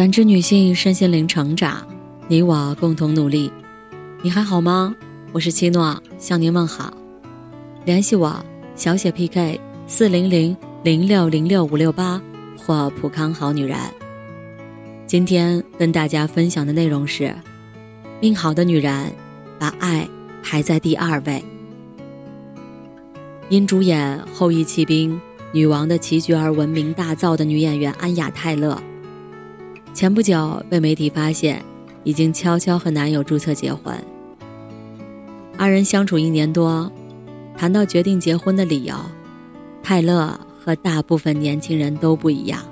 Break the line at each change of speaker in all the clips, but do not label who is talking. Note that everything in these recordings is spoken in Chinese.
感知女性身心灵成长，你我共同努力。你还好吗？我是七诺，向您问好。联系我，小写 PK 四零零零六零六五六八或普康好女人。今天跟大家分享的内容是：命好的女人把爱排在第二位。因主演《后羿骑兵》女王的棋局而闻名大噪的女演员安雅泰勒，前不久被媒体发现已经悄悄和男友注册结婚。二人相处一年多，谈到决定结婚的理由，泰勒和大部分年轻人都不一样。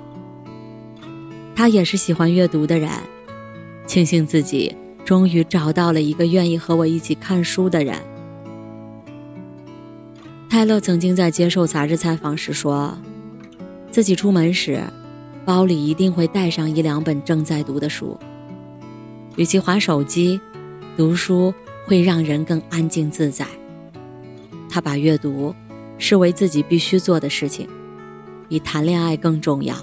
他也是喜欢阅读的人，庆幸自己终于找到了一个愿意和我一起看书的人。泰勒曾经在接受杂志采访时说，自己出门时，包里一定会带上一两本正在读的书。与其划手机，读书会让人更安静自在。他把阅读视为自己必须做的事情，比谈恋爱更重要。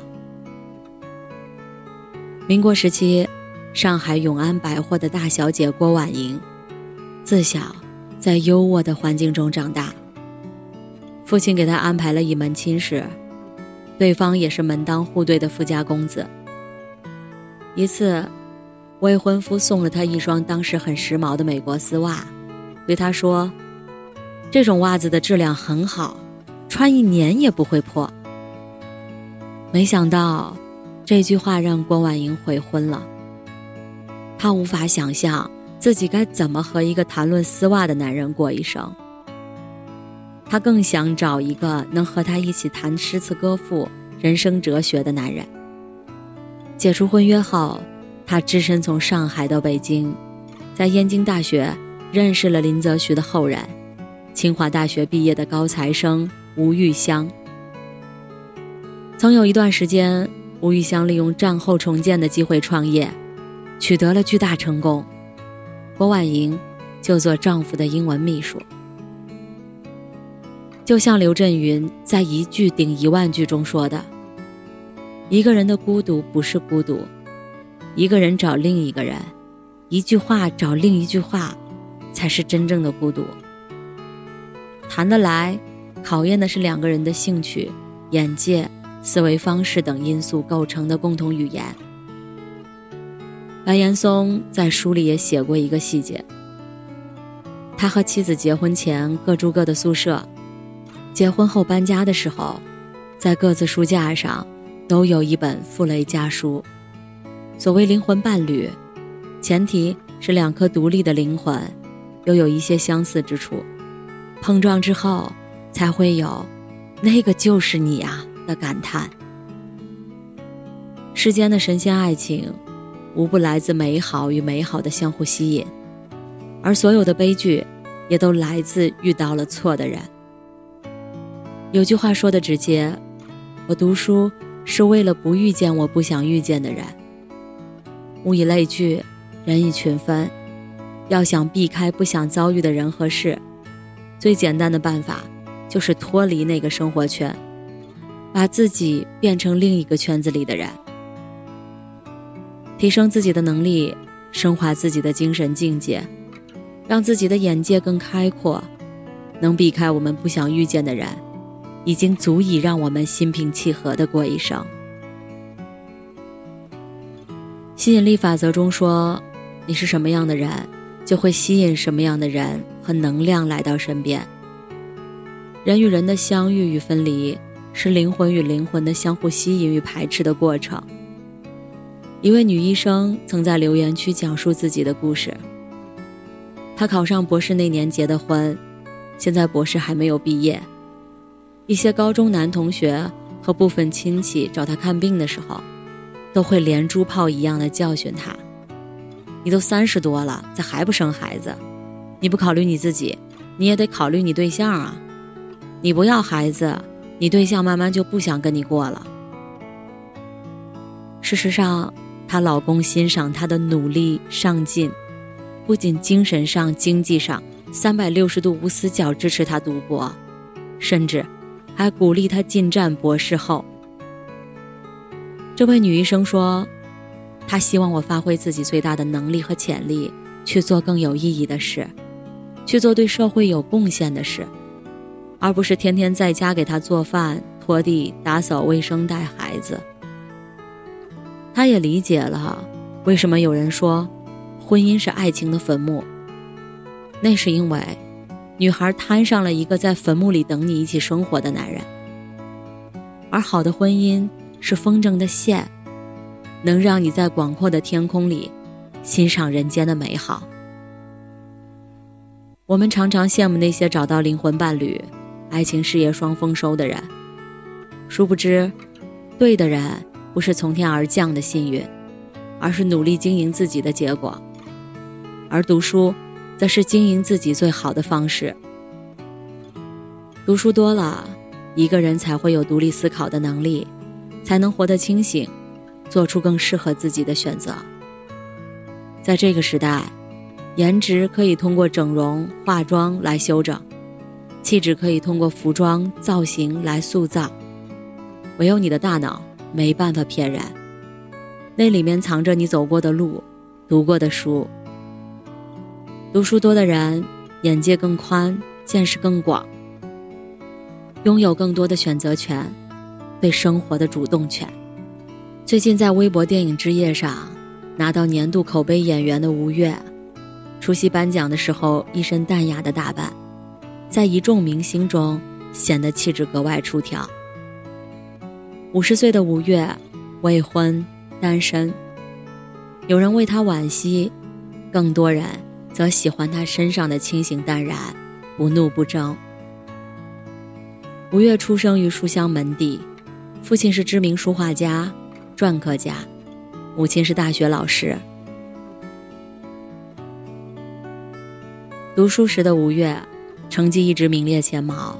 民国时期，上海永安百货的大小姐郭婉莹，自小在优渥的环境中长大。父亲给她安排了一门亲事，对方也是门当户对的富家公子。一次，未婚夫送了她一双当时很时髦的美国丝袜，对她说：“这种袜子的质量很好，穿一年也不会破。”没想到，这句话让郭婉莹悔婚了。她无法想象自己该怎么和一个谈论丝袜的男人过一生。她更想找一个能和她一起谈诗词歌赋、人生哲学的男人。解除婚约后，她只身从上海到北京，在燕京大学认识了林则徐的后人，清华大学毕业的高材生吴玉香。曾有一段时间，吴玉香利用战后重建的机会创业，取得了巨大成功。郭婉莹就做丈夫的英文秘书。就像刘震云在一句顶一万句中说的：“一个人的孤独不是孤独，一个人找另一个人，一句话找另一句话，才是真正的孤独。谈得来，考验的是两个人的兴趣、眼界、思维方式等因素构成的共同语言。”白岩松在书里也写过一个细节：他和妻子结婚前各住各的宿舍。结婚后搬家的时候，在各自书架上都有一本傅雷家书。所谓灵魂伴侣，前提是两颗独立的灵魂，又有一些相似之处，碰撞之后才会有“那个就是你啊”的感叹。世间的神仙爱情，无不来自美好与美好的相互吸引，而所有的悲剧，也都来自遇到了错的人。有句话说的直接，我读书是为了不遇见我不想遇见的人。物以类聚，人以群分。要想避开不想遭遇的人和事，最简单的办法就是脱离那个生活圈，把自己变成另一个圈子里的人，提升自己的能力，升华自己的精神境界，让自己的眼界更开阔，能避开我们不想遇见的人。已经足以让我们心平气和的过一生。吸引力法则中说，你是什么样的人，就会吸引什么样的人和能量来到身边。人与人的相遇与分离，是灵魂与灵魂的相互吸引与排斥的过程。一位女医生曾在留言区讲述自己的故事。她考上博士那年结的婚，现在博士还没有毕业。一些高中男同学和部分亲戚找他看病的时候，都会连珠炮一样的教训他：“你都三十多了，咋还不生孩子？你不考虑你自己，你也得考虑你对象啊！你不要孩子，你对象慢慢就不想跟你过了。”事实上，她老公欣赏她的努力上进，不仅精神上、经济上三百六十度无死角支持她读博，甚至。还鼓励他进站博士后。这位女医生说：“她希望我发挥自己最大的能力和潜力，去做更有意义的事，去做对社会有贡献的事，而不是天天在家给他做饭、拖地、打扫卫生、带孩子。他也理解了为什么有人说，婚姻是爱情的坟墓。那是因为，女孩摊上了一个在坟墓里等你一起生活的男人，而好的婚姻是风筝的线。能让你在广阔的天空里欣赏人间的美好。我们常常羡慕那些找到灵魂伴侣、爱情事业双丰收的人，殊不知，对的人不是从天而降的幸运，而是努力经营自己的结果。而读书，则是经营自己最好的方式。读书多了，一个人才会有独立思考的能力，才能活得清醒。做出更适合自己的选择。在这个时代，颜值可以通过整容、化妆来修整，气质可以通过服装造型来塑造，唯有你的大脑没办法骗人，那里面藏着你走过的路、读过的书。读书多的人，眼界更宽，见识更广，拥有更多的选择权，对生活的主动权。最近在微博电影之夜上拿到年度口碑演员的吴越，出席颁奖的时候一身淡雅的打扮，在一众明星中显得气质格外出挑。五十岁的吴越，未婚单身，有人为他惋惜，更多人则喜欢他身上的清醒淡然，不怒不争。吴越出生于书香门第，父亲是知名书画家。篆刻家，母亲是大学老师。读书时的吴越，成绩一直名列前茅。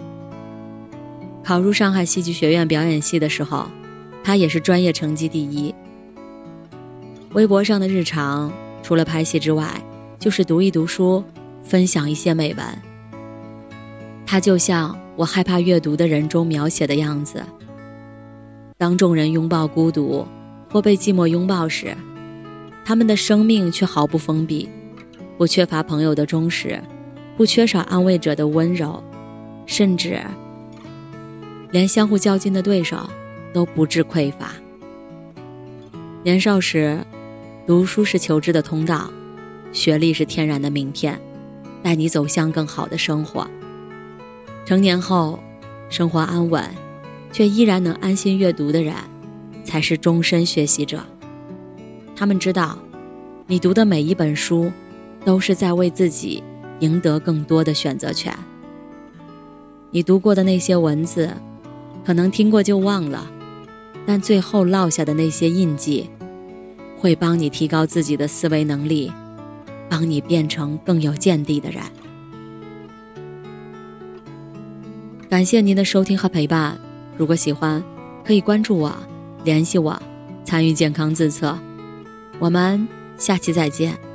考入上海戏剧学院表演系的时候，他也是专业成绩第一。微博上的日常，除了拍戏之外，就是读一读书，分享一些美文。他就像《我害怕阅读的人》中描写的样子。当众人拥抱孤独，或被寂寞拥抱时，他们的生命却毫不封闭，不缺乏朋友的忠实，不缺少安慰者的温柔，甚至连相互较劲的对手都不致匮乏。年少时，读书是求知的通道，学历是天然的名片，带你走向更好的生活。成年后，生活安稳。却依然能安心阅读的人，才是终身学习者。他们知道，你读的每一本书，都是在为自己赢得更多的选择权。你读过的那些文字，可能听过就忘了，但最后落下的那些印记，会帮你提高自己的思维能力，帮你变成更有见地的人。感谢您的收听和陪伴。如果喜欢，可以关注我，联系我，参与健康自测。我们下期再见。